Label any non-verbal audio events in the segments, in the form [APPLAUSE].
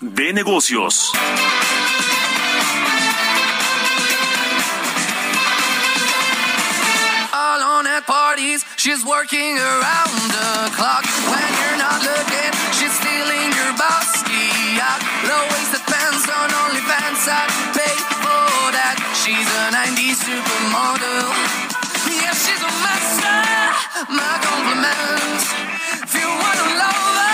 de negocios. Alone at parties, she's working around the clock. When you're not looking, she's stealing your bossy out. Low-waisted pants on OnlyFans, I'd pay for that. She's a 90s supermodel. Yeah, she's a master. My compliments. If you wanna love her,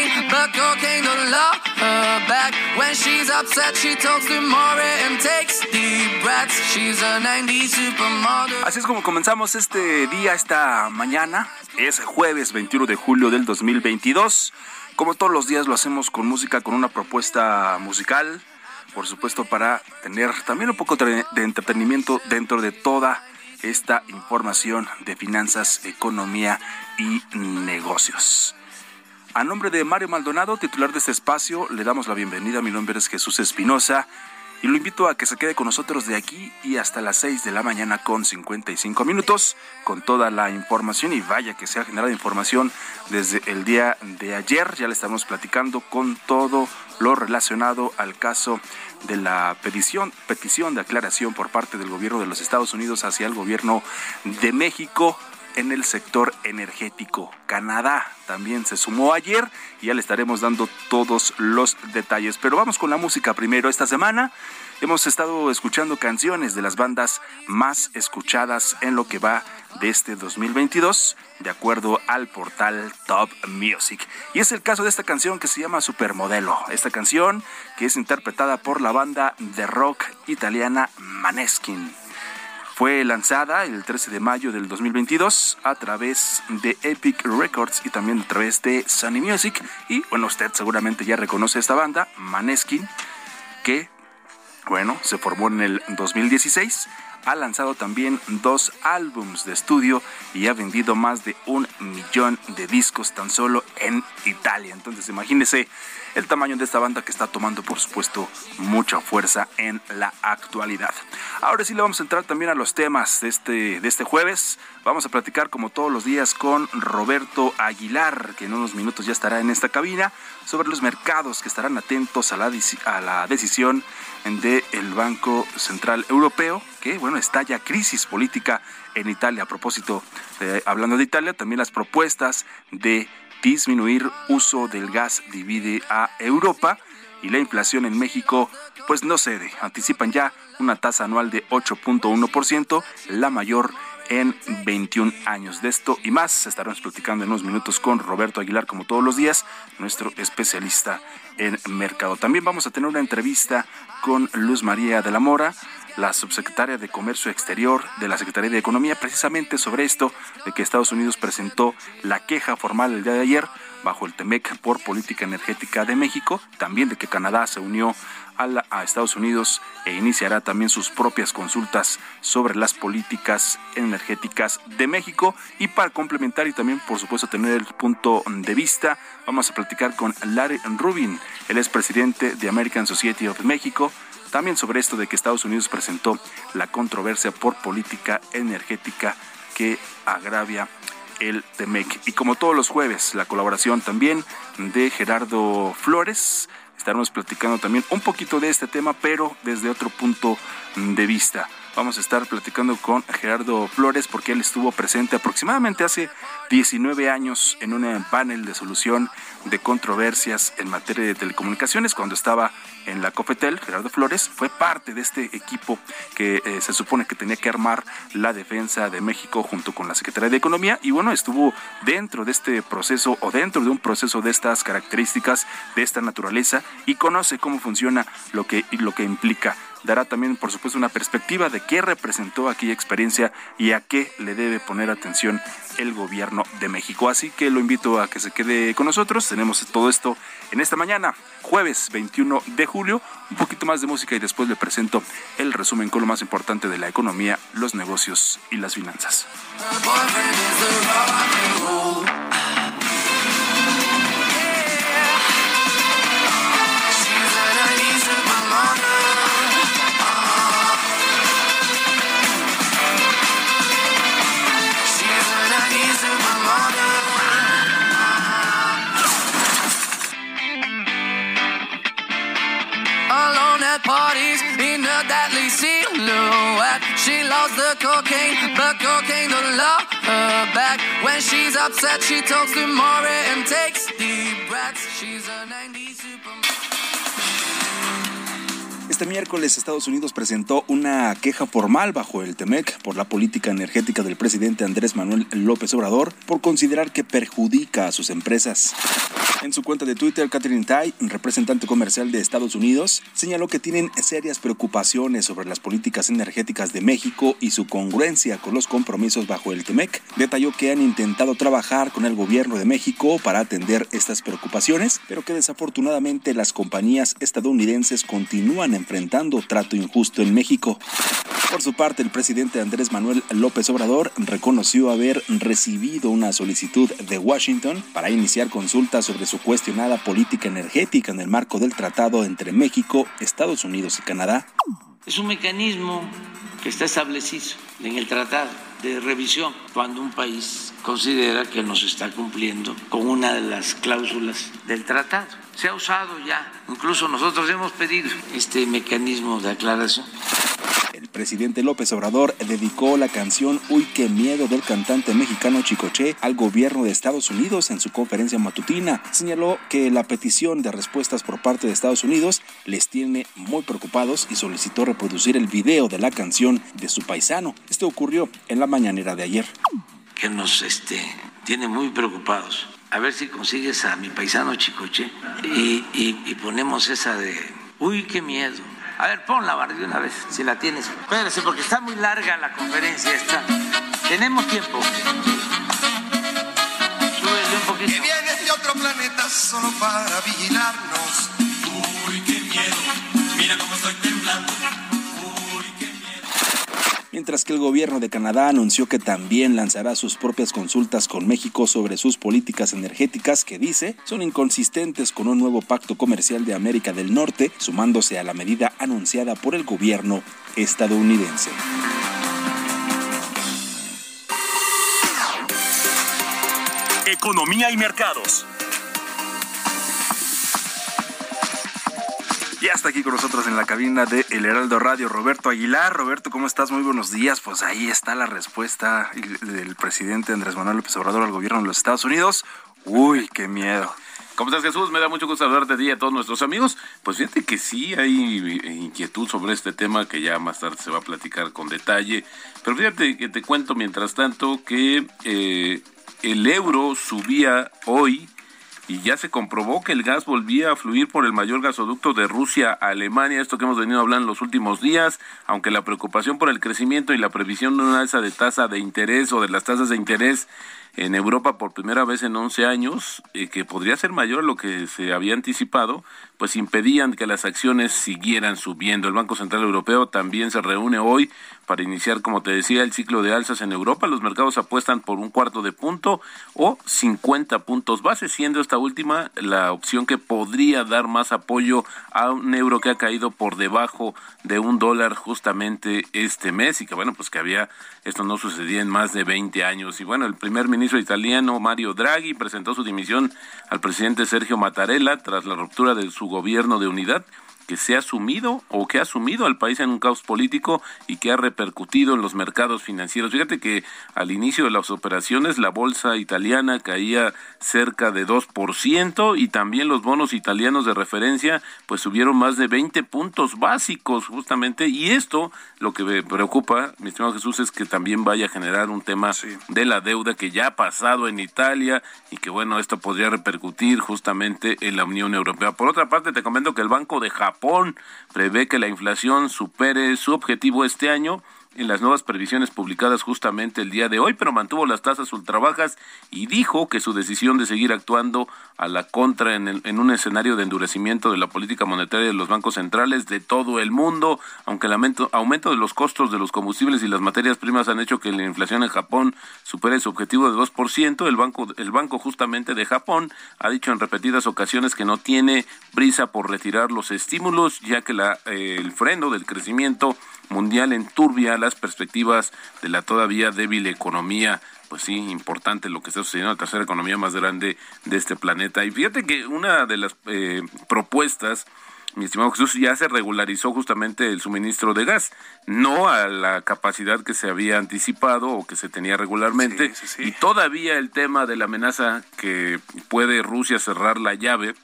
cocaine, but cocaine don't love her back. When she's upset, she talks to Maury and takes deep breaths. She's a 90s supermodel. Así es como comenzamos este día, esta mañana. Es jueves 21 de julio del 2022. Como todos los días lo hacemos con música, con una propuesta musical. Por supuesto, para tener también un poco de entretenimiento dentro de toda esta información de finanzas, economía y negocios. A nombre de Mario Maldonado, titular de este espacio, le damos la bienvenida. Mi nombre es Jesús Espinosa y lo invito a que se quede con nosotros de aquí y hasta las 6 de la mañana con 55 minutos con toda la información y vaya que se ha generado información desde el día de ayer. Ya le estamos platicando con todo lo relacionado al caso de la petición, petición de aclaración por parte del gobierno de los Estados Unidos hacia el gobierno de México en el sector energético. Canadá también se sumó ayer y ya le estaremos dando todos los detalles. Pero vamos con la música primero. Esta semana hemos estado escuchando canciones de las bandas más escuchadas en lo que va de este 2022, de acuerdo al portal Top Music. Y es el caso de esta canción que se llama Supermodelo. Esta canción que es interpretada por la banda de rock italiana Maneskin. Fue lanzada el 13 de mayo del 2022 a través de Epic Records y también a través de Sony Music. Y bueno, usted seguramente ya reconoce esta banda, Maneskin, que, bueno, se formó en el 2016. Ha lanzado también dos álbums de estudio y ha vendido más de un millón de discos tan solo en Italia. Entonces imagínese el tamaño de esta banda que está tomando, por supuesto, mucha fuerza en la actualidad. Ahora sí le vamos a entrar también a los temas de este, de este jueves. Vamos a platicar como todos los días con Roberto Aguilar, que en unos minutos ya estará en esta cabina, sobre los mercados que estarán atentos a la, a la decisión del Banco Central Europeo, que bueno, estalla crisis política en Italia. A propósito, eh, hablando de Italia, también las propuestas de disminuir uso del gas divide a Europa y la inflación en México pues no cede. Anticipan ya una tasa anual de 8.1%, la mayor en 21 años. De esto y más estaremos platicando en unos minutos con Roberto Aguilar, como todos los días, nuestro especialista en mercado. También vamos a tener una entrevista con Luz María de la Mora, la subsecretaria de Comercio Exterior de la Secretaría de Economía, precisamente sobre esto de que Estados Unidos presentó la queja formal el día de ayer bajo el TEMEC por política energética de México, también de que Canadá se unió a, Estados Unidos e iniciará también sus propias consultas sobre las políticas energéticas de México. Y para complementar y también, por supuesto, tener el punto de vista, vamos a platicar con Larry Rubin, el expresidente de American Society of México, también sobre esto de que Estados Unidos presentó la controversia por política energética que agravia el TEMEC. Y como todos los jueves, la colaboración también de Gerardo Flores. Estaremos platicando también un poquito de este tema, pero desde otro punto de vista. Vamos a estar platicando con Gerardo Flores porque él estuvo presente aproximadamente hace 19 años en un panel de solución de controversias en materia de telecomunicaciones cuando estaba en la Cofetel. Gerardo Flores fue parte de este equipo que eh, se supone que tenía que armar la defensa de México junto con la Secretaría de Economía y bueno, estuvo dentro de este proceso o dentro de un proceso de estas características, de esta naturaleza y conoce cómo funciona lo que, lo que implica dará también, por supuesto, una perspectiva de qué representó aquella experiencia y a qué le debe poner atención el gobierno de México. Así que lo invito a que se quede con nosotros. Tenemos todo esto en esta mañana, jueves 21 de julio. Un poquito más de música y después le presento el resumen con lo más importante de la economía, los negocios y las finanzas. Parties in a deadly silhouette. She loves the cocaine, but cocaine don't love her back. When she's upset, she talks to Maury and takes deep breaths. She's a 90s Este miércoles Estados Unidos presentó una queja formal bajo el TEMEC por la política energética del presidente Andrés Manuel López Obrador por considerar que perjudica a sus empresas. En su cuenta de Twitter, Catherine Tai, representante comercial de Estados Unidos, señaló que tienen serias preocupaciones sobre las políticas energéticas de México y su congruencia con los compromisos bajo el TEMEC. Detalló que han intentado trabajar con el gobierno de México para atender estas preocupaciones, pero que desafortunadamente las compañías estadounidenses continúan enfrentando trato injusto en México. Por su parte, el presidente Andrés Manuel López Obrador reconoció haber recibido una solicitud de Washington para iniciar consultas sobre su cuestionada política energética en el marco del tratado entre México, Estados Unidos y Canadá. Es un mecanismo que está establecido en el tratado de revisión cuando un país considera que no se está cumpliendo con una de las cláusulas del tratado. Se ha usado ya, incluso nosotros hemos pedido este mecanismo de aclaración el presidente López Obrador dedicó la canción Uy, qué miedo del cantante mexicano Chicoche al gobierno de Estados Unidos en su conferencia matutina. Señaló que la petición de respuestas por parte de Estados Unidos les tiene muy preocupados y solicitó reproducir el video de la canción de su paisano. Esto ocurrió en la mañanera de ayer. Que nos este, tiene muy preocupados. A ver si consigues a mi paisano Chicoche y, y ponemos esa de Uy, qué miedo a ver, ponla, Bar, de una vez, si la tienes. Espérese, porque está muy larga la conferencia esta. Tenemos tiempo. Súbele un poquito. Que vienes de otro planeta solo para vigilarnos. Uy, qué miedo. Mira cómo estoy temblando mientras que el gobierno de Canadá anunció que también lanzará sus propias consultas con México sobre sus políticas energéticas que dice son inconsistentes con un nuevo pacto comercial de América del Norte, sumándose a la medida anunciada por el gobierno estadounidense. Economía y mercados. Ya está aquí con nosotros en la cabina de El Heraldo Radio, Roberto Aguilar. Roberto, ¿cómo estás? Muy buenos días. Pues ahí está la respuesta del presidente Andrés Manuel López Obrador al gobierno de los Estados Unidos. Uy, qué miedo. ¿Cómo estás, Jesús? Me da mucho gusto saludarte a ti y a todos nuestros amigos. Pues fíjate que sí hay inquietud sobre este tema que ya más tarde se va a platicar con detalle. Pero fíjate que te cuento mientras tanto que eh, el euro subía hoy y ya se comprobó que el gas volvía a fluir por el mayor gasoducto de Rusia a Alemania, esto que hemos venido hablando en los últimos días, aunque la preocupación por el crecimiento y la previsión de una alza de tasa de interés o de las tasas de interés en Europa por primera vez en 11 años, eh, que podría ser mayor a lo que se había anticipado, pues impedían que las acciones siguieran subiendo. El Banco Central Europeo también se reúne hoy para iniciar, como te decía, el ciclo de alzas en Europa. Los mercados apuestan por un cuarto de punto o 50 puntos base, siendo esta última la opción que podría dar más apoyo a un euro que ha caído por debajo de un dólar justamente este mes y que bueno, pues que había, esto no sucedía en más de 20 años. Y bueno, el primer ministro italiano Mario Draghi presentó su dimisión al presidente Sergio Mattarella tras la ruptura de su gobierno de unidad que se ha sumido o que ha sumido al país en un caos político y que ha repercutido en los mercados financieros. Fíjate que al inicio de las operaciones la bolsa italiana caía cerca de 2% y también los bonos italianos de referencia pues subieron más de 20 puntos básicos justamente y esto lo que me preocupa, mi estimado Jesús, es que también vaya a generar un tema de la deuda que ya ha pasado en Italia y que bueno, esto podría repercutir justamente en la Unión Europea. Por otra parte, te comento que el Banco de Japón Japón prevé que la inflación supere su objetivo este año en las nuevas previsiones publicadas justamente el día de hoy, pero mantuvo las tasas ultrabajas y dijo que su decisión de seguir actuando a la contra en, en, un escenario de endurecimiento de la política monetaria de los bancos centrales de todo el mundo, aunque el aumento de los costos de los combustibles y las materias primas han hecho que la inflación en Japón supere su objetivo de 2%, el banco, el banco justamente de Japón ha dicho en repetidas ocasiones que no tiene prisa por retirar los estímulos, ya que la, eh, el freno del crecimiento mundial enturbia las perspectivas de la todavía débil economía pues sí, importante lo que está sucediendo en la tercera economía más grande de este planeta. Y fíjate que una de las eh, propuestas, mi estimado Jesús, ya se regularizó justamente el suministro de gas, no a la capacidad que se había anticipado o que se tenía regularmente. Y todavía el tema de la amenaza que puede Rusia cerrar la llave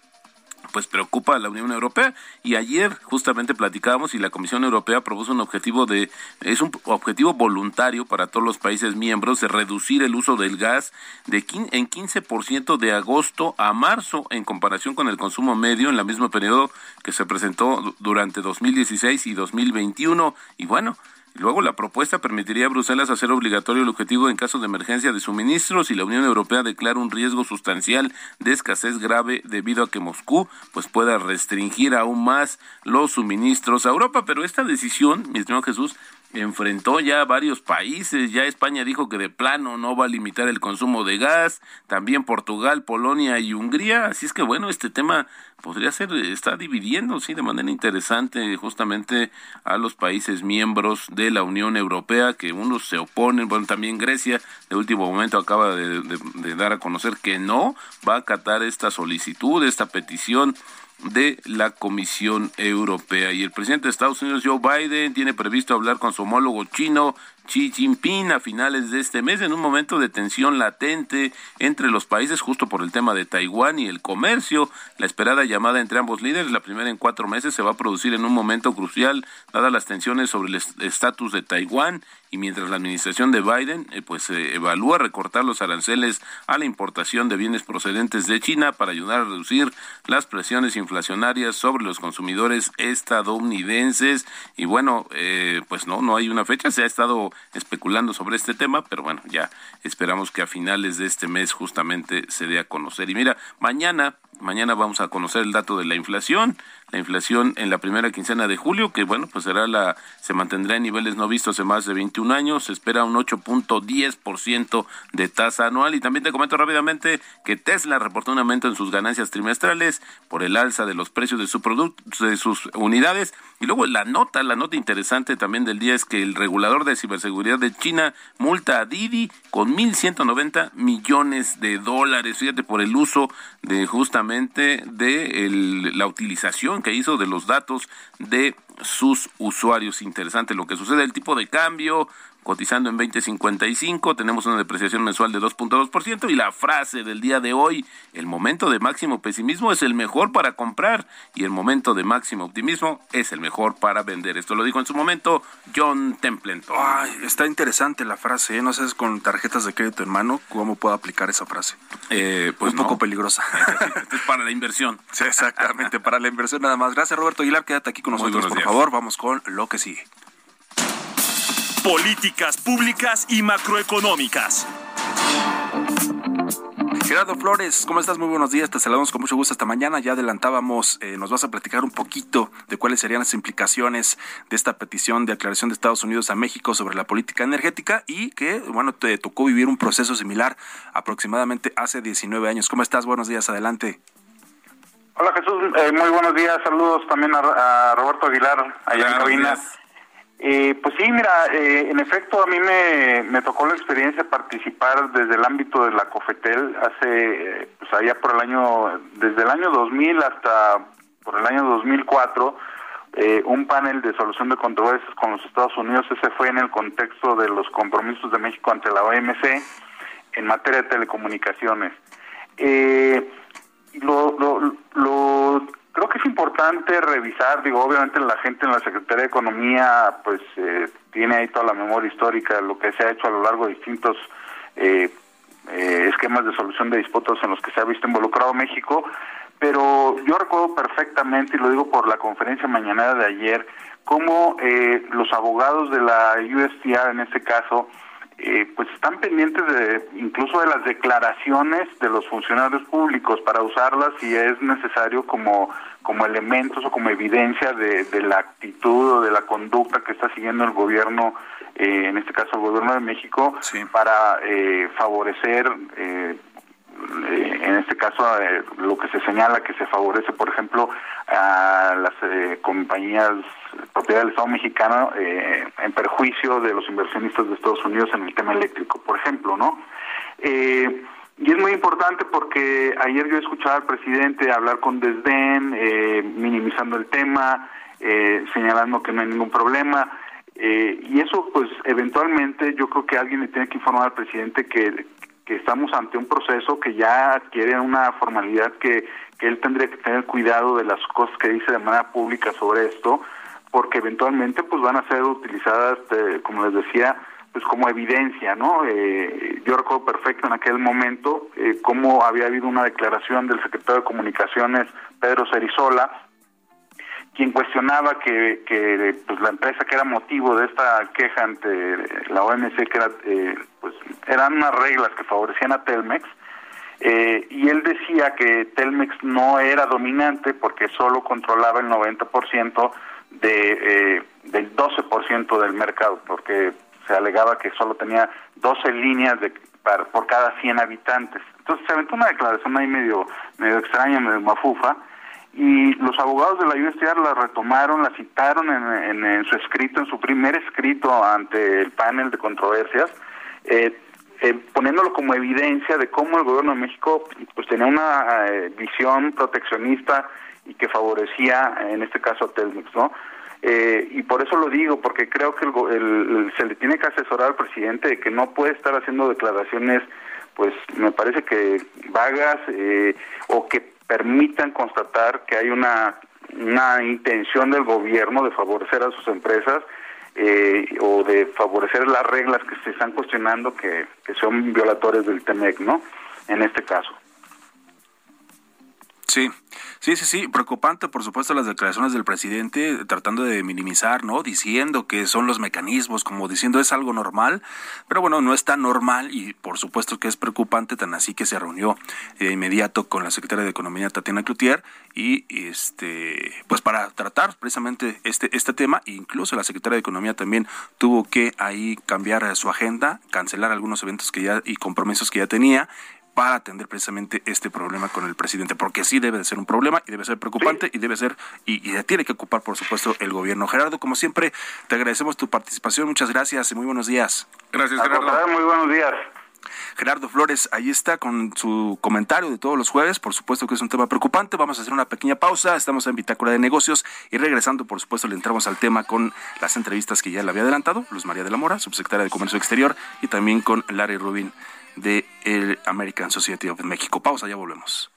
pues preocupa a la Unión Europea. Y ayer justamente platicábamos y la Comisión Europea propuso un objetivo de es un objetivo voluntario para todos los países miembros de reducir el uso del gas de en 15% de agosto a marzo en comparación con el consumo medio en la mismo periodo que se presentó durante 2016 y 2021 y bueno, Luego, la propuesta permitiría a Bruselas hacer obligatorio el objetivo en caso de emergencia de suministros y la Unión Europea declara un riesgo sustancial de escasez grave debido a que Moscú pues pueda restringir aún más los suministros a Europa. Pero esta decisión, mi estimado Jesús, enfrentó ya varios países, ya España dijo que de plano no va a limitar el consumo de gas, también Portugal, Polonia y Hungría, así es que bueno, este tema podría ser, está dividiendo, sí, de manera interesante justamente a los países miembros de la Unión Europea, que unos se oponen, bueno, también Grecia de último momento acaba de, de dar a conocer que no va a acatar esta solicitud, esta petición de la Comisión Europea. Y el presidente de Estados Unidos, Joe Biden, tiene previsto hablar con su homólogo chino, Xi Jinping a finales de este mes en un momento de tensión latente entre los países justo por el tema de Taiwán y el comercio. La esperada llamada entre ambos líderes, la primera en cuatro meses, se va a producir en un momento crucial dadas las tensiones sobre el estatus de Taiwán y mientras la administración de Biden eh, pues evalúa recortar los aranceles a la importación de bienes procedentes de China para ayudar a reducir las presiones inflacionarias sobre los consumidores estadounidenses. Y bueno eh, pues no no hay una fecha. Se ha estado especulando sobre este tema, pero bueno, ya esperamos que a finales de este mes justamente se dé a conocer. Y mira, mañana Mañana vamos a conocer el dato de la inflación, la inflación en la primera quincena de julio, que bueno, pues será la se mantendrá en niveles no vistos en más de 21 años, se espera un 8.10% de tasa anual. Y también te comento rápidamente que Tesla reportó un aumento en sus ganancias trimestrales por el alza de los precios de su de sus unidades. Y luego la nota, la nota interesante también del día es que el regulador de ciberseguridad de China multa a Didi con 1.190 millones de dólares, fíjate, por el uso de justamente de la utilización que hizo de los datos de sus usuarios. Interesante lo que sucede, el tipo de cambio cotizando en 20.55, tenemos una depreciación mensual de 2.2% y la frase del día de hoy, el momento de máximo pesimismo es el mejor para comprar y el momento de máximo optimismo es el mejor para vender. Esto lo dijo en su momento John Templeton. Ay, está interesante la frase, ¿eh? no sé con tarjetas de crédito en mano cómo puedo aplicar esa frase. Eh, pues un poco peligrosa. [LAUGHS] es para la inversión. Sí, exactamente, para la inversión nada más. Gracias Roberto Aguilar, quédate aquí con nosotros, por favor. Vamos con lo que sigue. Políticas públicas y macroeconómicas. Gerardo Flores, ¿cómo estás? Muy buenos días, te saludamos con mucho gusto esta mañana. Ya adelantábamos, eh, nos vas a platicar un poquito de cuáles serían las implicaciones de esta petición de aclaración de Estados Unidos a México sobre la política energética y que, bueno, te tocó vivir un proceso similar aproximadamente hace 19 años. ¿Cómo estás? Buenos días, adelante. Hola Jesús, eh, muy buenos días, saludos también a, Roberto Aguilar, allá en cabina. Eh, pues sí, mira, eh, en efecto a mí me, tocó la experiencia participar desde el ámbito de la COFETEL hace, pues allá por el año, desde el año 2000 hasta por el año 2004, eh, un panel de solución de controversias con los Estados Unidos. Ese fue en el contexto de los compromisos de México ante la OMC en materia de telecomunicaciones. Eh, lo, lo, lo creo que es importante revisar, digo, obviamente la gente en la Secretaría de Economía pues eh, tiene ahí toda la memoria histórica de lo que se ha hecho a lo largo de distintos eh, eh, esquemas de solución de disputas en los que se ha visto involucrado México, pero yo recuerdo perfectamente, y lo digo por la conferencia mañana de ayer, cómo los abogados de la USTR en este caso, eh, pues están pendientes de incluso de las declaraciones de los funcionarios públicos para usarlas si es necesario como como elementos o como evidencia de, la actitud o de la conducta que está siguiendo el gobierno, eh, en este caso el gobierno de México, para eh, favorecer eh, en este caso eh, lo que se señala que se favorece, por ejemplo, a las eh, compañías propiedad del Estado mexicano en perjuicio de los inversionistas de Estados Unidos en el tema eléctrico, por ejemplo, ¿no? y es muy importante porque ayer yo escuchaba al presidente hablar con desdén, minimizando el tema, señalando que no hay ningún problema. y eso, pues, eventualmente yo creo que alguien le tiene que informar al presidente que, que estamos ante un proceso que ya adquiere una formalidad que, que él tendría que tener cuidado de las cosas que dice de manera pública sobre esto, porque eventualmente pues van a ser utilizadas, eh, como les decía, pues como evidencia, ¿no? Eh, yo recuerdo perfecto en aquel momento eh, cómo había habido una declaración del secretario de Comunicaciones, Pedro Cerizola, quien cuestionaba que, pues la empresa que era motivo de esta queja ante la OMC que era eh, pues eran unas reglas que favorecían a Telmex eh, y él decía que Telmex no era dominante porque solo controlaba el 90% de eh, del 12% del mercado porque se alegaba que solo tenía 12 líneas de por cada 100 habitantes. Entonces se aventó una declaración ahí medio medio extraña medio mafufa y los abogados de la USTR la retomaron, la citaron en, su escrito, en su primer escrito ante el panel de controversias, eh, eh, poniéndolo como evidencia de cómo el gobierno de México pues tenía una eh, visión proteccionista y que favorecía, en este caso, a Telmex, ¿no? y por eso lo digo, porque creo que se le tiene que asesorar al presidente de que no puede estar haciendo declaraciones, pues me parece que vagas o que permitan constatar que hay una, una intención del gobierno de favorecer a sus empresas eh, o de favorecer las reglas que se están cuestionando que, que son violatorias del TEMEC, ¿no? En este caso. Sí, sí, sí, sí, preocupante por supuesto las declaraciones del presidente tratando de minimizar, ¿no? Diciendo que son los mecanismos, como diciendo es algo normal, pero bueno, no es tan normal y por supuesto que es preocupante, tan así que se reunió de inmediato con la secretaria de Economía Tatiana Cloutier y este pues para tratar precisamente este este tema, incluso la secretaria de Economía también tuvo que ahí cambiar su agenda, cancelar algunos eventos que ya y compromisos que ya tenía para atender precisamente este problema con el presidente, porque sí debe de ser un problema y debe ser preocupante y debe ser y, tiene que ocupar, por supuesto, el gobierno. Gerardo, como siempre, te agradecemos tu participación, muchas gracias y muy buenos días. Gracias, Gerardo. Muy buenos días. Gerardo Flores, ahí está con su comentario de todos los jueves. Por supuesto que es un tema preocupante. Vamos a hacer una pequeña pausa. Estamos en Bitácora de Negocios y regresando, por supuesto, le entramos al tema con las entrevistas que ya le había adelantado. Luz María de la Mora, subsecretaria de Comercio Exterior, y también con Larry Rubin de el American Society of México. Pausa, ya volvemos.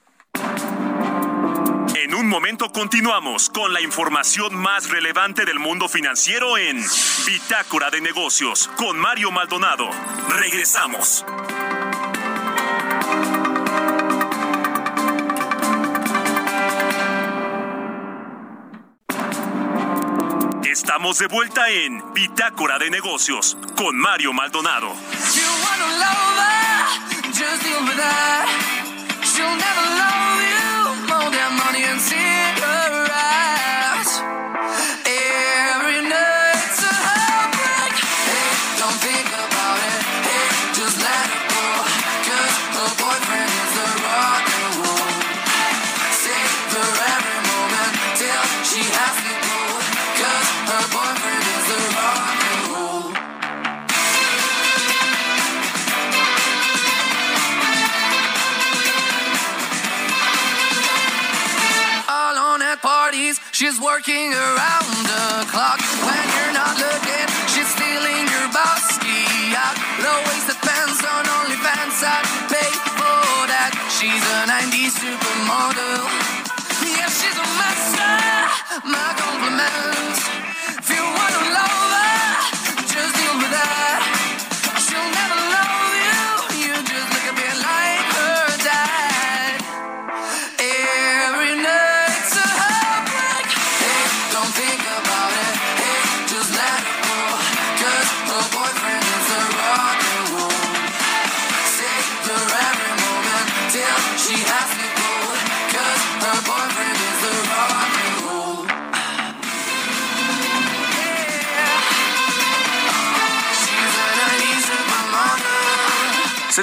En un momento continuamos con la información más relevante del mundo financiero en Bitácora de Negocios con Mario Maldonado. Regresamos. Estamos de vuelta en Bitácora de Negocios con Mario Maldonado that. She'll never love She's working around the clock when you're not looking. She's stealing your bossy out. Low waisted pants on OnlyFans. I'd pay for that. She's a 90s supermodel. Yeah, she's a master. My compliments. If you wanna love her, just deal with that.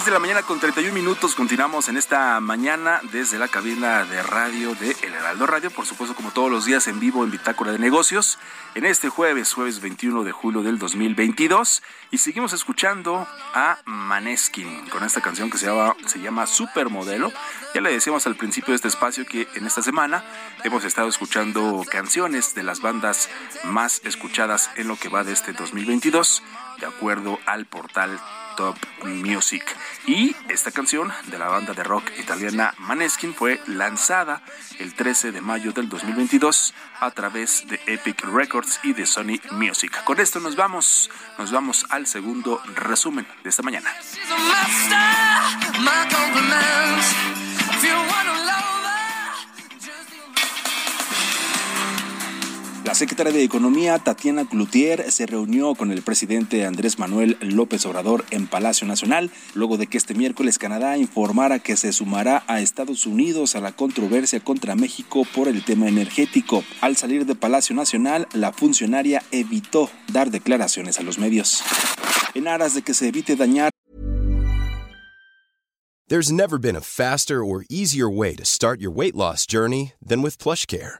De la mañana con 31 minutos. Continuamos en esta mañana desde la cabina de radio de El Heraldo Radio. Por supuesto, como todos los días en vivo en Bitácora de Negocios. En este jueves, jueves 21 de julio del 2022. Y seguimos escuchando a Maneskin con esta canción que se llama, se llama Supermodelo. Ya le decíamos al principio de este espacio que en esta semana hemos estado escuchando canciones de las bandas más escuchadas en lo que va de este 2022, de acuerdo al portal Top Music. Y esta canción de la banda de rock italiana Maneskin fue lanzada el 13 de mayo del 2022 a través de Epic Records y de Sony Music. Con esto nos vamos, nos vamos al segundo resumen de esta mañana. La secretaria de Economía, Tatiana Cloutier, se reunió con el presidente Andrés Manuel López Obrador en Palacio Nacional, luego de que este miércoles Canadá informara que se sumará a Estados Unidos a la controversia contra México por el tema energético. Al salir de Palacio Nacional, la funcionaria evitó dar declaraciones a los medios. En aras de que se evite dañar There's never been a faster or easier way to start your weight loss journey than with PlushCare.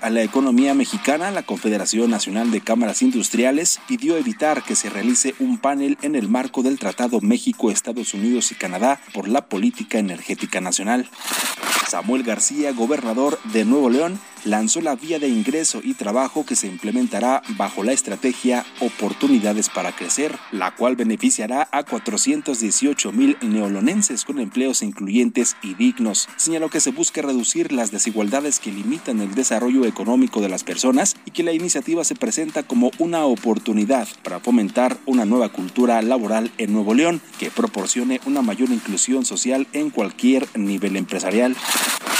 A la economía mexicana, la Confederación Nacional de Cámaras Industriales pidió evitar que se realice un panel en el marco del Tratado México, Estados Unidos y Canadá por la política energética nacional. Samuel García, gobernador de Nuevo León, lanzó la vía de ingreso y trabajo que se implementará bajo la estrategia Oportunidades para Crecer, la cual beneficiará a 418 mil neolonenses con empleos incluyentes y dignos. Señaló que se busca reducir las desigualdades que limitan el desarrollo económico de las personas y que la iniciativa se presenta como una oportunidad para fomentar una nueva cultura laboral en Nuevo León que proporcione una mayor inclusión social en cualquier nivel empresarial.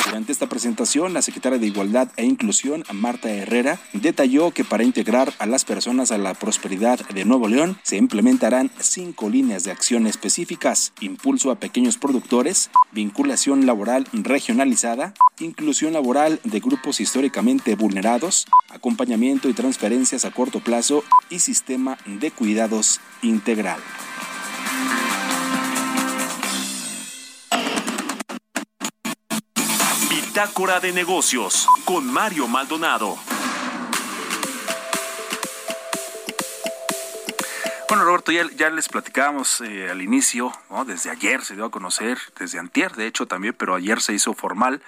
Durante esta presentación, la secretaria de Igualdad e Inclusión, Marta Herrera, detalló que para integrar a las personas a la prosperidad de Nuevo León se implementarán cinco líneas de acción específicas, impulso a pequeños productores, vinculación laboral regionalizada, inclusión laboral de grupos históricamente vulnerados, acompañamiento y transferencias a corto plazo y sistema de cuidados integral. Bitácora de negocios con Mario Maldonado. Bueno, Roberto, ya, les platicábamos eh, al inicio, ¿no? desde ayer se dio a conocer, desde antier de hecho también, pero ayer se hizo formal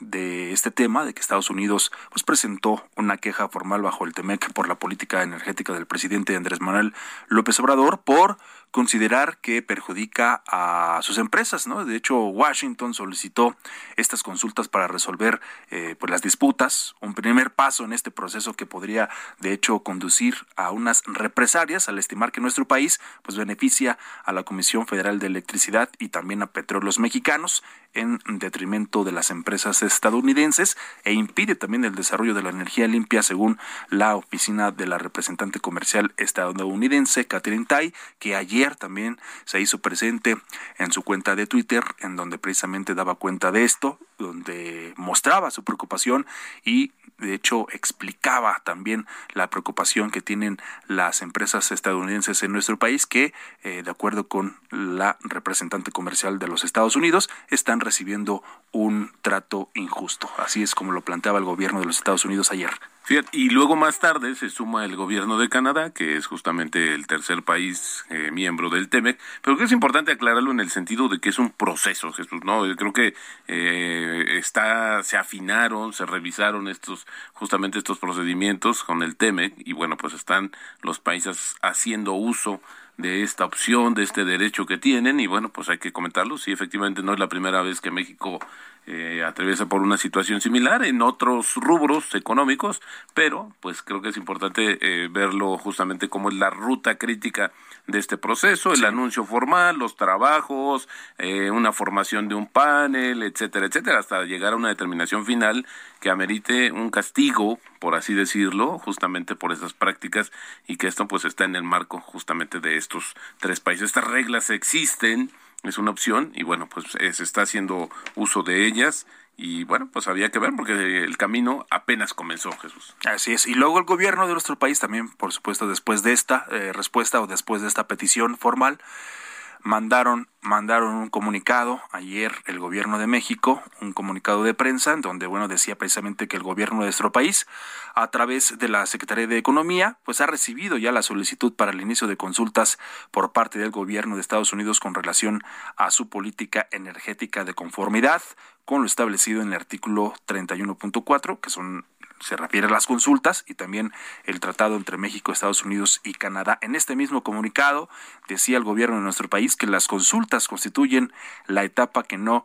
de este tema, de que Estados Unidos pues presentó una queja formal bajo el TEMEC por la política energética del presidente Andrés Manuel López Obrador por considerar que perjudica a sus empresas, ¿no? De hecho, Washington solicitó estas consultas para resolver eh, pues las disputas, un primer paso en este proceso que podría, de hecho, conducir a unas represalias al estimar que nuestro país pues beneficia a la Comisión Federal de Electricidad y también a petróleos mexicanos en detrimento de las empresas estadounidenses e impide también el desarrollo de la energía limpia según la oficina de la representante comercial estadounidense Catherine Tai, que ayer también se hizo presente en su cuenta de Twitter, en donde precisamente daba cuenta de esto, donde mostraba su preocupación y de hecho explicaba también la preocupación que tienen las empresas estadounidenses en nuestro país que eh, de acuerdo con la representante comercial de los Estados Unidos están recibiendo un trato injusto. Así es como lo planteaba el gobierno de los Estados Unidos ayer y luego más tarde se suma el gobierno de Canadá, que es justamente el tercer país eh, miembro del TEMEC, pero que es importante aclararlo en el sentido de que es un proceso, Jesús, ¿no? Creo que eh, está, se afinaron, se revisaron estos, justamente estos procedimientos con el TEMEC, y bueno, pues están los países haciendo uso de esta opción, de este derecho que tienen y bueno, pues hay que comentarlo. Sí, efectivamente no es la primera vez que México eh, atraviesa por una situación similar en otros rubros económicos, pero pues creo que es importante eh, verlo justamente como es la ruta crítica de este proceso, el anuncio formal, los trabajos, eh, una formación de un panel, etcétera, etcétera, hasta llegar a una determinación final que amerite un castigo, por así decirlo, justamente por esas prácticas y que esto pues está en el marco justamente de estos tres países. Estas reglas existen, es una opción y bueno, pues eh, se está haciendo uso de ellas y bueno, pues había que ver porque el camino apenas comenzó, Jesús. Así es. Y luego el gobierno de nuestro país también, por supuesto, después de esta eh, respuesta o después de esta petición formal, mandaron mandaron un comunicado ayer el gobierno de México, un comunicado de prensa en donde bueno decía precisamente que el gobierno de nuestro país a través de la Secretaría de Economía pues ha recibido ya la solicitud para el inicio de consultas por parte del gobierno de Estados Unidos con relación a su política energética de conformidad con lo establecido en el artículo 31.4 que son se refiere a las consultas y también el tratado entre México, Estados Unidos y Canadá. En este mismo comunicado decía el gobierno de nuestro país que las consultas constituyen la etapa que no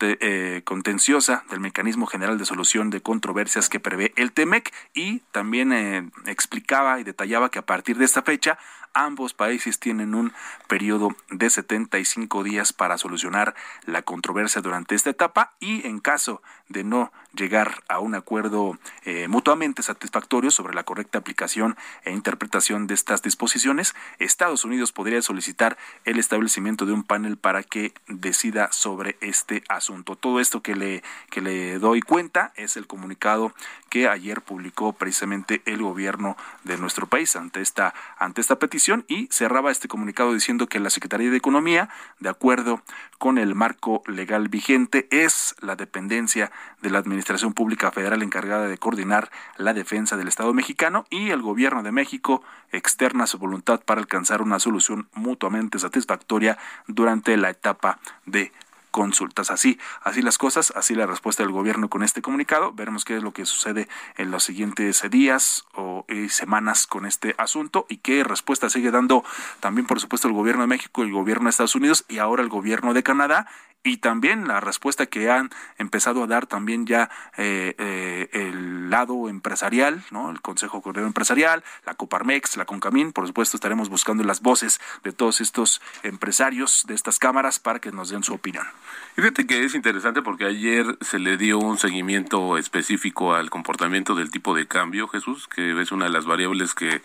eh, contenciosa del mecanismo general de solución de controversias que prevé el TEMEC y también eh, explicaba y detallaba que a partir de esta fecha ambos países tienen un periodo de 75 días para solucionar la controversia durante esta etapa y en caso de no llegar a un acuerdo eh, mutuamente satisfactorio sobre la correcta aplicación e interpretación de estas disposiciones, Estados Unidos podría solicitar el establecimiento de un panel para que decida sobre este asunto. Todo esto que le, que le doy cuenta es el comunicado que ayer publicó precisamente el gobierno de nuestro país ante esta, ante esta petición y cerraba este comunicado diciendo que la Secretaría de Economía, de acuerdo con el marco legal vigente, es la dependencia de la Administración Pública Federal encargada de coordinar la defensa del Estado mexicano y el Gobierno de México externa su voluntad para alcanzar una solución mutuamente satisfactoria durante la etapa de consultas. Así, así las cosas, así la respuesta del gobierno con este comunicado. Veremos qué es lo que sucede en los siguientes días o eh, semanas con este asunto y qué respuesta sigue dando también, por supuesto, el gobierno de México, el gobierno de Estados Unidos y ahora el gobierno de Canadá y también la respuesta que han empezado a dar también ya eh, eh, el lado empresarial, ¿no? El Consejo Coordinador Empresarial, la Coparmex, la Concamín, por supuesto estaremos buscando las voces de todos estos empresarios de estas cámaras para que nos den su opinión. Fíjate que es interesante porque ayer se le dio un seguimiento específico al comportamiento del tipo de cambio, Jesús, que es una de las variables que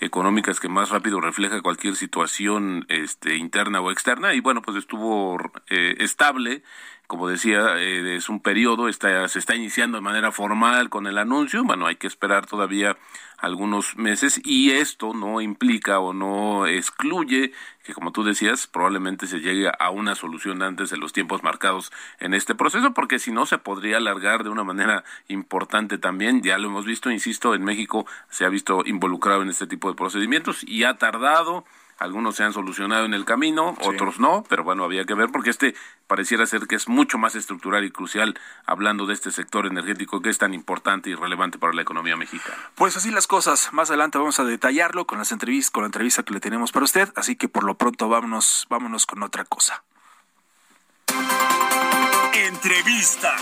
económicas que más rápido refleja cualquier situación este, interna o externa. Y bueno pues estuvo eh, estable como decía, eh, es un periodo, está, se está iniciando de manera formal con el anuncio, bueno, hay que esperar todavía algunos meses y esto no implica o no excluye que, como tú decías, probablemente se llegue a una solución antes de los tiempos marcados en este proceso, porque si no se podría alargar de una manera importante también, ya lo hemos visto, insisto, en México se ha visto involucrado en este tipo de procedimientos y ha tardado algunos se han solucionado en el camino, otros no, pero bueno, había que ver porque este pareciera ser que es mucho más estructural y crucial hablando de este sector energético que es tan importante y relevante para la economía mexicana. Pues así las cosas. Más adelante vamos a detallarlo con las entrevistas, con la entrevista que le tenemos para usted, así que por lo pronto vámonos, vámonos con otra cosa. Entrevista.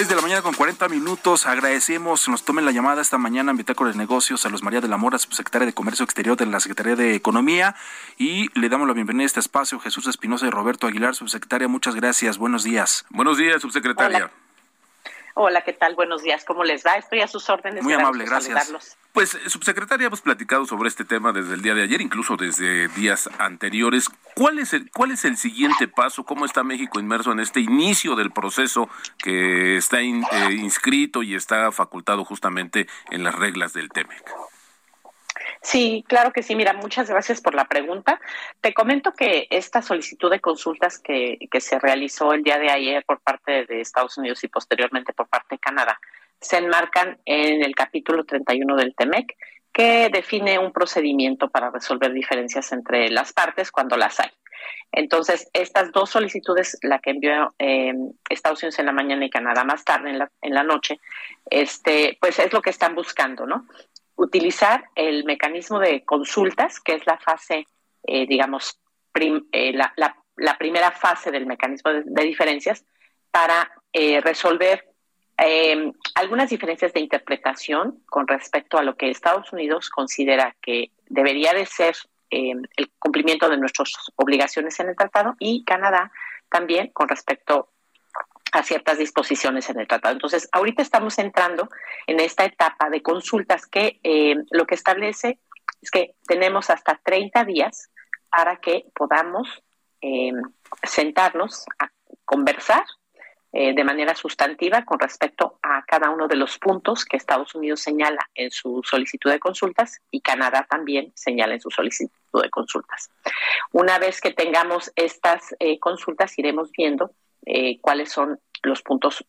Es de la mañana con 40 minutos. Agradecemos, nos tomen la llamada esta mañana en Bitácora de Negocios a los María de la Mora, subsecretaria de Comercio Exterior de la Secretaría de Economía. Y le damos la bienvenida a este espacio, Jesús Espinosa y Roberto Aguilar, subsecretaria. Muchas gracias. Buenos días. Buenos días, subsecretaria. Hola, ¿qué tal? Buenos días. ¿Cómo les va? Estoy a sus órdenes. Muy amable, gracias. Pues, subsecretaria, hemos platicado sobre este tema desde el día de ayer, incluso desde días anteriores. ¿Cuál es el, cuál es el siguiente paso? ¿Cómo está México inmerso en este inicio del proceso que está eh, inscrito y está facultado justamente en las reglas del TEMEC? Sí, claro que sí. Mira, muchas gracias por la pregunta. Te comento que esta solicitud de consultas que, que se realizó el día de ayer por parte de Estados Unidos y posteriormente por parte de Canadá se enmarcan en el capítulo 31 del TEMEC, que define un procedimiento para resolver diferencias entre las partes cuando las hay. Entonces, estas dos solicitudes, la que envió eh, Estados Unidos en la mañana y Canadá más tarde en la, en la noche, este, pues es lo que están buscando, ¿no? Utilizar el mecanismo de consultas, que es la fase, eh, digamos, eh, la, primera fase del mecanismo de, diferencias, para eh, resolver algunas diferencias de interpretación con respecto a lo que Estados Unidos considera que debería de ser el cumplimiento de nuestras obligaciones en el tratado y Canadá también con respecto a ciertas disposiciones en el tratado. Entonces, ahorita estamos entrando en esta etapa de consultas que eh, lo que establece es que tenemos hasta 30 días para que podamos eh, sentarnos a conversar eh, de manera sustantiva con respecto a cada uno de los puntos que Estados Unidos señala en su solicitud de consultas y Canadá también señala en su solicitud de consultas. Una vez que tengamos estas consultas, iremos viendo eh, cuáles son los puntos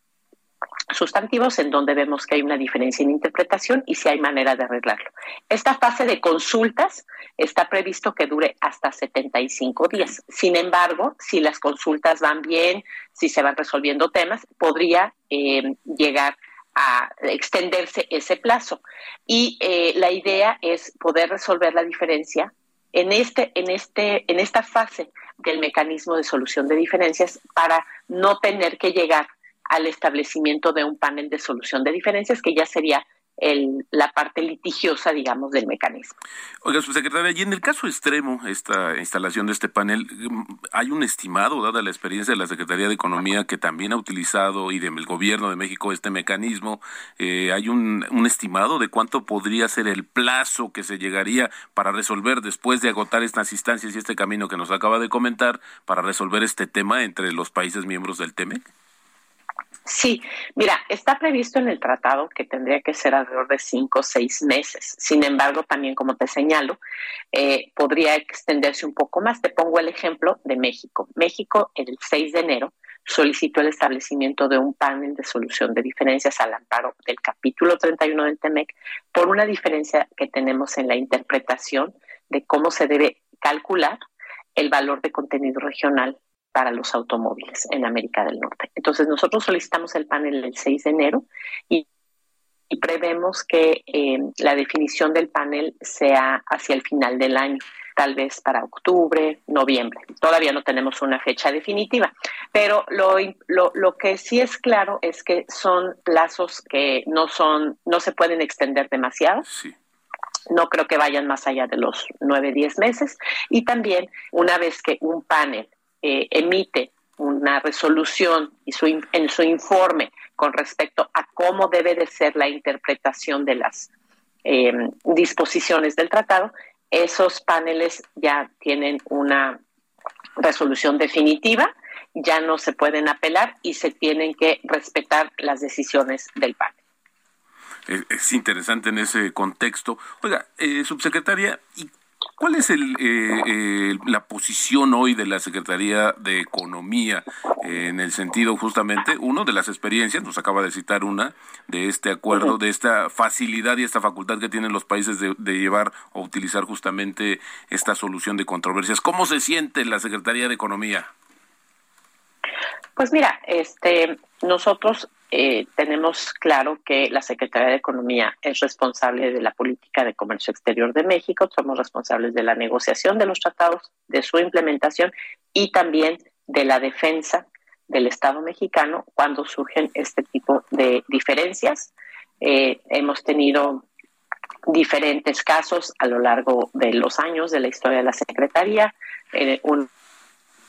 sustantivos en donde vemos que hay una diferencia en interpretación y si hay manera de arreglarlo. Esta fase de consultas está previsto que dure hasta 75 días. Sin embargo, si las consultas van bien, si se van resolviendo temas, podría eh, llegar a extenderse ese plazo. Y eh, la idea es poder resolver la diferencia en este, en este, en esta fase del mecanismo de solución de diferencias para no tener que llegar al establecimiento de un panel de solución de diferencias que ya sería el, la parte litigiosa, digamos, del mecanismo. Oiga, subsecretaria, y en el caso extremo, esta instalación de este panel, ¿hay un estimado, dada la experiencia de la Secretaría de Economía, que también ha utilizado, y del gobierno de México, este mecanismo? Eh, ¿Hay un, un estimado de cuánto podría ser el plazo que se llegaría para resolver, después de agotar estas instancias y este camino que nos acaba de comentar, para resolver este tema entre los países miembros del TEMEC? Sí, mira, está previsto en el tratado que tendría que ser alrededor de cinco o seis meses. Sin embargo, también como te señalo, eh, podría extenderse un poco más. Te pongo el ejemplo de México. México, el 6 de enero, solicitó el establecimiento de un panel de solución de diferencias al amparo del capítulo 31 del TEMEC por una diferencia que tenemos en la interpretación de cómo se debe calcular el valor de contenido regional para los automóviles en América del Norte. Entonces nosotros solicitamos el panel el 6 de enero y y prevemos que eh, la definición del panel sea hacia el final del año tal vez para octubre, noviembre. Todavía no tenemos una fecha definitiva, pero lo, lo, lo, que sí es claro es que son plazos que no son, no se pueden extender demasiado. No creo que vayan más allá de los nueve, diez meses. Y también, una vez que un panel eh, emite una resolución y su, en su informe con respecto a cómo debe de ser la interpretación de las eh, disposiciones del tratado, esos paneles ya tienen una resolución definitiva, ya no se pueden apelar y se tienen que respetar las decisiones del panel. Es interesante en ese contexto. Oiga, eh, subsecretaria, ¿y ¿Cuál es el, eh, eh, la posición hoy de la Secretaría de Economía en el sentido justamente, uno de las experiencias, nos acaba de citar una, de este acuerdo, de esta facilidad y esta facultad que tienen los países de, de llevar o utilizar justamente esta solución de controversias? ¿Cómo se siente la Secretaría de Economía? Pues mira, este, nosotros eh, tenemos claro que la Secretaría de Economía es responsable de la política de comercio exterior de México, somos responsables de la negociación de los tratados, de su implementación y también de la defensa del Estado mexicano cuando surgen este tipo de diferencias. Eh, hemos tenido diferentes casos a lo largo de los años de la historia de la Secretaría. Eh, un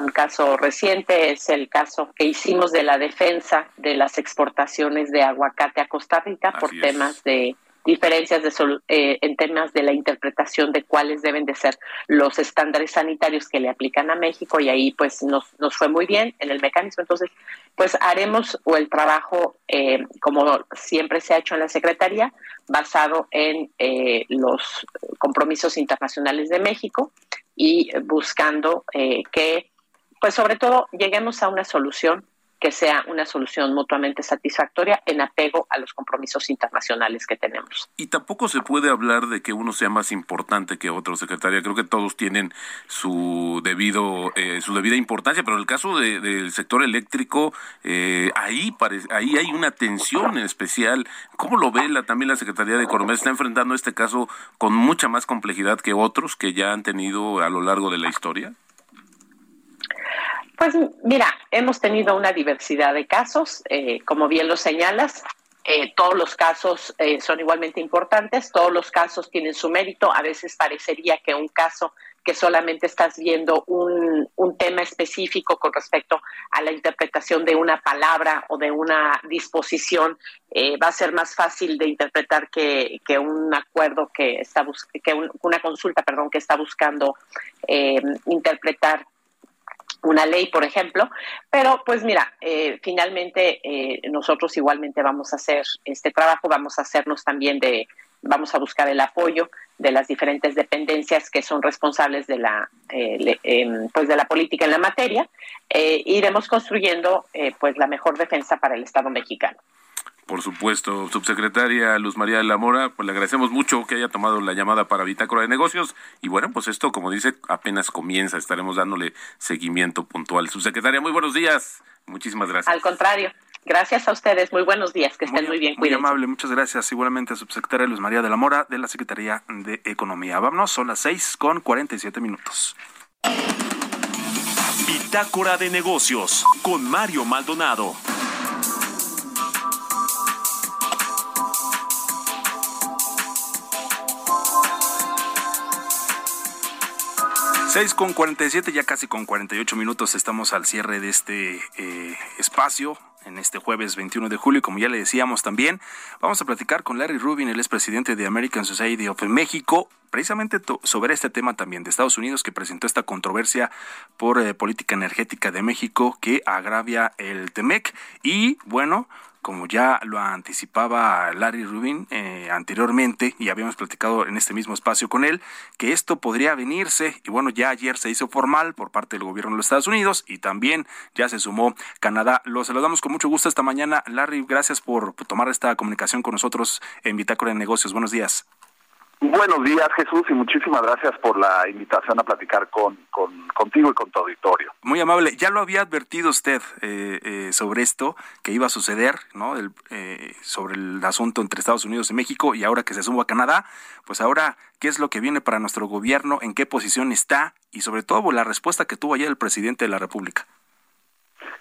un caso reciente es el caso que hicimos de la defensa de las exportaciones de aguacate a Costa Rica por temas de diferencias de, eh, en temas de la interpretación de cuáles deben de ser los estándares sanitarios que le aplican a México y ahí pues nos, nos fue muy bien en el mecanismo. Entonces, pues haremos o el trabajo eh, como siempre se ha hecho en la Secretaría, basado en eh, los compromisos internacionales de México y buscando que pues sobre todo lleguemos a una solución que sea una solución mutuamente satisfactoria en apego a los compromisos internacionales que tenemos. Y tampoco se puede hablar de que uno sea más importante que otro, secretaria. Creo que todos tienen su debido eh, su debida importancia, pero en el caso del sector eléctrico eh, ahí ahí hay una tensión especial. ¿Cómo lo ve la, también la Secretaría de Economía? Está enfrentando este caso con mucha más complejidad que otros que ya han tenido a lo largo de la historia. Pues mira, hemos tenido una diversidad de casos, eh, como bien lo señalas. Eh, todos los casos eh, son igualmente importantes, todos los casos tienen su mérito. A veces parecería que un caso que solamente estás viendo un, un tema específico con respecto a la interpretación de una palabra o de una disposición va a ser más fácil de interpretar que, que un acuerdo que está que una consulta, perdón, que está buscando interpretar una ley, por ejemplo, pero pues mira, eh, finalmente eh, nosotros igualmente vamos a hacer este trabajo, vamos a hacernos también de, vamos a buscar el apoyo de las diferentes dependencias que son responsables de la, eh, em, pues de la política en la materia, iremos construyendo pues la mejor defensa para el Estado mexicano. Por supuesto, subsecretaria Luz María de la Mora, pues le agradecemos mucho que haya tomado la llamada para Bitácora de Negocios. Y bueno, pues esto, como dice, apenas comienza, estaremos dándole seguimiento puntual. Subsecretaria, muy buenos días. Muchísimas gracias. Al contrario. Gracias a ustedes. Muy buenos días. Que estén muy, bien. Muy amable. Muchas gracias. Igualmente, subsecretaria Luz María de la Mora, de la Secretaría de Economía. Vámonos, son las seis con cuarenta y siete minutos. Bitácora de Negocios, con Mario Maldonado. Seis con 47, ya casi con 48 minutos estamos al cierre de este eh, espacio en este jueves 21 de julio. Como ya le decíamos también, vamos a platicar con Larry Rubin, el expresidente de American Society of México, precisamente sobre este tema también de Estados Unidos, que presentó esta controversia por eh, política energética de México que agravia el TEMEC. Y bueno, como ya lo anticipaba Larry Rubin eh, anteriormente y habíamos platicado en este mismo espacio con él, que esto podría venirse y bueno, ya ayer se hizo formal por parte del gobierno de los Estados Unidos y también ya se sumó Canadá. Lo saludamos con mucho gusto esta mañana. Larry, gracias por tomar esta comunicación con nosotros en Bitácora de Negocios. Buenos días. Buenos días, Jesús, y muchísimas gracias por la invitación a platicar con, contigo y con tu auditorio. Muy amable. Ya lo había advertido usted eh, eh, sobre esto, que iba a suceder, ¿no? Eh, sobre el asunto entre Estados Unidos y México, y ahora que se suma a Canadá, pues ahora, ¿qué es lo que viene para nuestro gobierno? ¿En qué posición está? Y sobre todo, la respuesta que tuvo ayer el presidente de la República.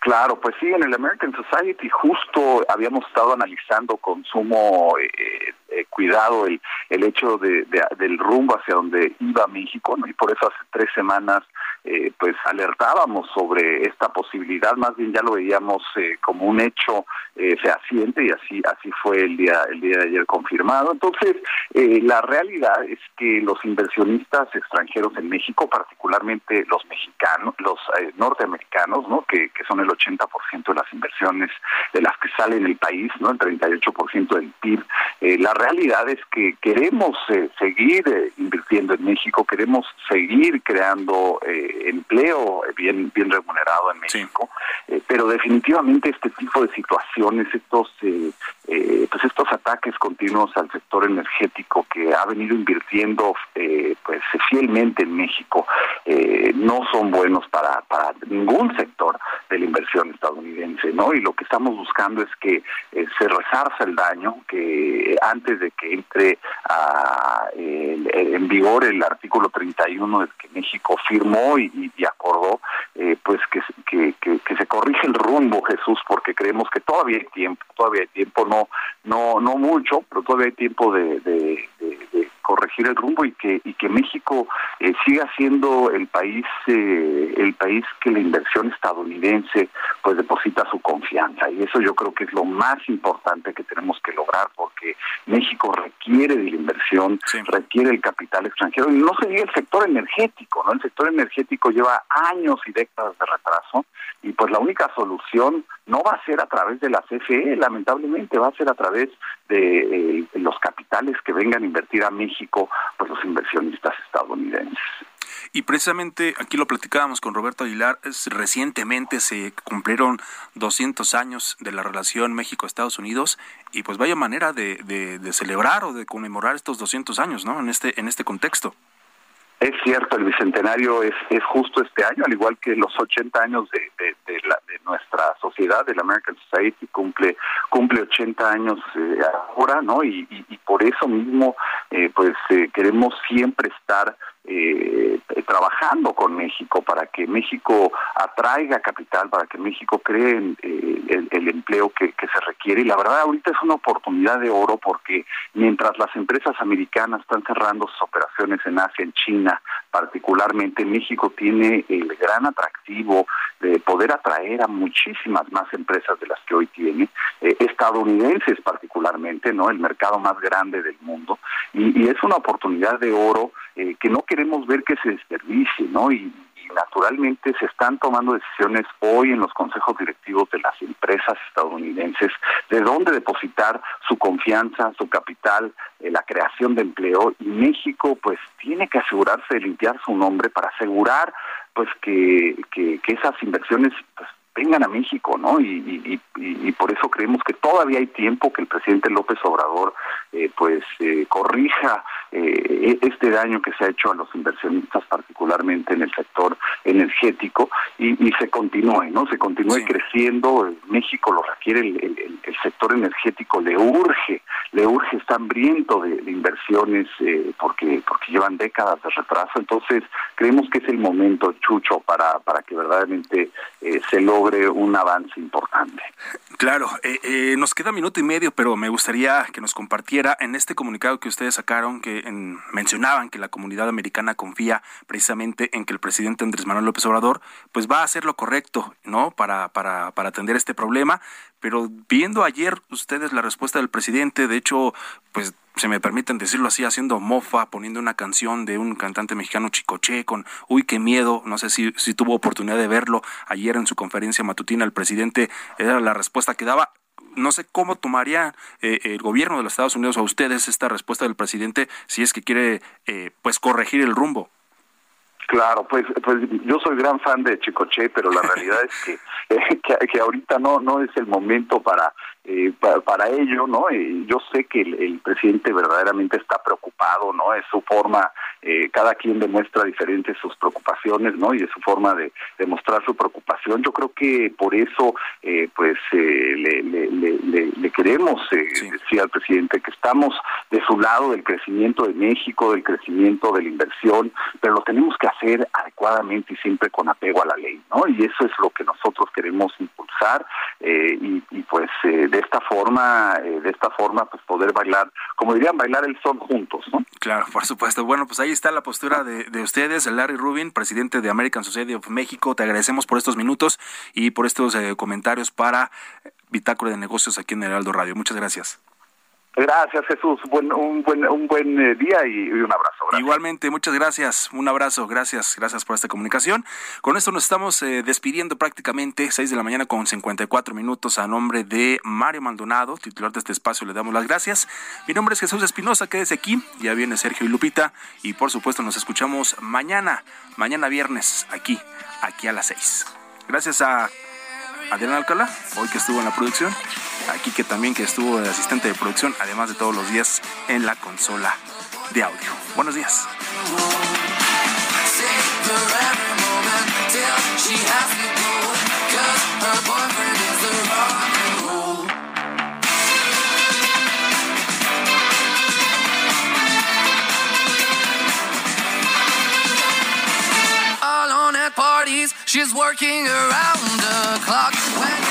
Claro, pues sí, en el American Society justo habíamos estado analizando con sumo eh, eh, cuidado el, el hecho de, del rumbo hacia donde iba México, ¿no? y por eso hace tres semanas eh, pues alertábamos sobre esta posibilidad, más bien ya lo veíamos eh, como un hecho eh, fehaciente y así así fue el día el día de ayer confirmado. Entonces eh, la realidad es que los inversionistas extranjeros en México, particularmente los mexicanos, los norteamericanos, ¿no? Que, que son el 80% de las inversiones de las que salen del país, no el 38% del PIB. la realidad es que queremos seguir invirtiendo en México, queremos seguir creando eh, empleo bien bien remunerado en México, eh, pero definitivamente este tipo de situaciones, estos eh, eh, pues estos ataques continuos al sector energético que ha venido invirtiendo pues fielmente en México no son buenos para para ningún sector de la inversión estadounidense, ¿no? Y lo que estamos buscando es que se resarza el daño, que antes de que entre a, en vigor el artículo 31 del que México firmó y, acordó eh, pues que, que, que, se corrige el rumbo Jesús porque creemos que todavía hay tiempo todavía hay tiempo no no no mucho pero todavía hay tiempo de, de, corregir el rumbo y que y que México eh, siga siendo el país eh, el país que la inversión estadounidense pues deposita su confianza. Y eso yo creo que es lo más importante que tenemos que lograr porque México requiere de la inversión requiere el capital extranjero y no se diga el sector energético no el sector energético lleva años y décadas de retraso y pues la única solución no va a ser a través de la CFE, lamentablemente va a ser a través de eh, los capitales que vengan a invertir a México, pues los inversionistas estadounidenses. Y precisamente aquí lo platicábamos con Roberto Aguilar, recientemente se cumplieron 200 años de la relación México-Estados Unidos y pues vaya manera de, de, de, celebrar o de conmemorar estos 200 años, ¿no? En este, en este contexto. Es cierto, el bicentenario es, es justo este año, al igual que los 80 años de, de, la, de nuestra sociedad, del American Society, cumple cumple 80 años eh, ahora, ¿no? Y, y, por eso mismo, eh, pues eh, queremos siempre estar eh, trabajando con México para que México atraiga capital, para que México cree eh, el, empleo que, se requiere. Y la verdad ahorita es una oportunidad de oro porque mientras las empresas americanas están cerrando sus operaciones en Asia, en China, particularmente México tiene el gran atractivo de poder atraer a muchísimas más empresas de las que hoy tiene, eh, estadounidenses particularmente, no, el mercado más grande del mundo, y, y es una oportunidad de oro eh, que no queremos ver que se desperdicie, ¿no? Y, naturalmente se están tomando decisiones hoy en los consejos directivos de las empresas estadounidenses de dónde depositar su confianza, su capital, eh, la creación de empleo y México pues tiene que asegurarse de limpiar su nombre para asegurar pues que, que, que esas inversiones pues, vengan a México, ¿no? Y, y, por eso creemos que todavía hay tiempo que el presidente López Obrador, eh, pues, eh, corrija eh, e-, este daño que se ha hecho a los inversionistas, particularmente en el sector energético, y, se continúe, ¿no? Se continúe creciendo. México lo requiere, el, el, sector energético le urge, le urge, está hambriento de, de inversiones porque porque llevan décadas de retraso. Entonces, creemos que es el momento, Chucho, para, para que verdaderamente se logre sobre un avance importante. Claro, eh, eh, nos queda minuto y medio, pero me gustaría que nos compartiera en este comunicado que ustedes sacaron, que mencionaban que la comunidad americana confía precisamente en que el presidente Andrés Manuel López Obrador pues va a hacer lo correcto, ¿no? Para, para, para atender este problema, pero viendo ayer ustedes la respuesta del presidente, de hecho, pues se me permiten decirlo así, haciendo mofa, poniendo una canción de un cantante mexicano Chicoche con Uy, qué miedo, no sé si, si tuvo oportunidad de verlo ayer en su conferencia matutina, el presidente era la respuesta que daba. No sé cómo tomaría eh, el gobierno de los Estados Unidos a ustedes esta respuesta del presidente si es que quiere eh, pues corregir el rumbo. Claro, pues, pues yo soy gran fan de Chicoche, pero la realidad es que [LAUGHS] que, que, ahorita no no es el momento para eh, para, ello, ¿no? Eh, yo sé que el, presidente verdaderamente está preocupado, ¿no? Es su forma, eh, cada quien demuestra diferentes sus preocupaciones, ¿no? Y es su forma de demostrar su preocupación. Yo creo que por eso, eh, pues, le, le, queremos decir al presidente que estamos de su lado del crecimiento de México, del crecimiento de la inversión, pero lo tenemos que hacer adecuadamente y siempre con apego a la ley, ¿no? Y eso es lo que nosotros queremos impulsar y, y, pues de esta forma, eh, de esta forma, pues poder bailar, como dirían, bailar el sol juntos, ¿no? Claro, por supuesto. Bueno, pues ahí está la postura de, de ustedes, Larry Rubin, presidente de American Society of México. Te agradecemos por estos minutos y por estos eh, comentarios para Bitácora de Negocios aquí en Heraldo Radio. Muchas gracias. Gracias, Jesús. un buen, un buen eh, día y, un abrazo. Igualmente, muchas gracias. Un abrazo. Gracias. Gracias por esta comunicación. Con esto nos estamos eh, despidiendo prácticamente. 6 de la mañana con 54 minutos a nombre de Mario Maldonado, titular de este espacio. Le damos las gracias. Mi nombre es Jesús Espinosa. Quédese aquí. Ya viene Sergio y Lupita. Y por supuesto, nos escuchamos mañana, mañana viernes, aquí, aquí a las 6. Gracias a Adrián Alcalá, hoy que estuvo en la producción, aquí que también que estuvo de asistente de producción, además de todos los días en la consola de audio. Buenos días. She's working around the clock when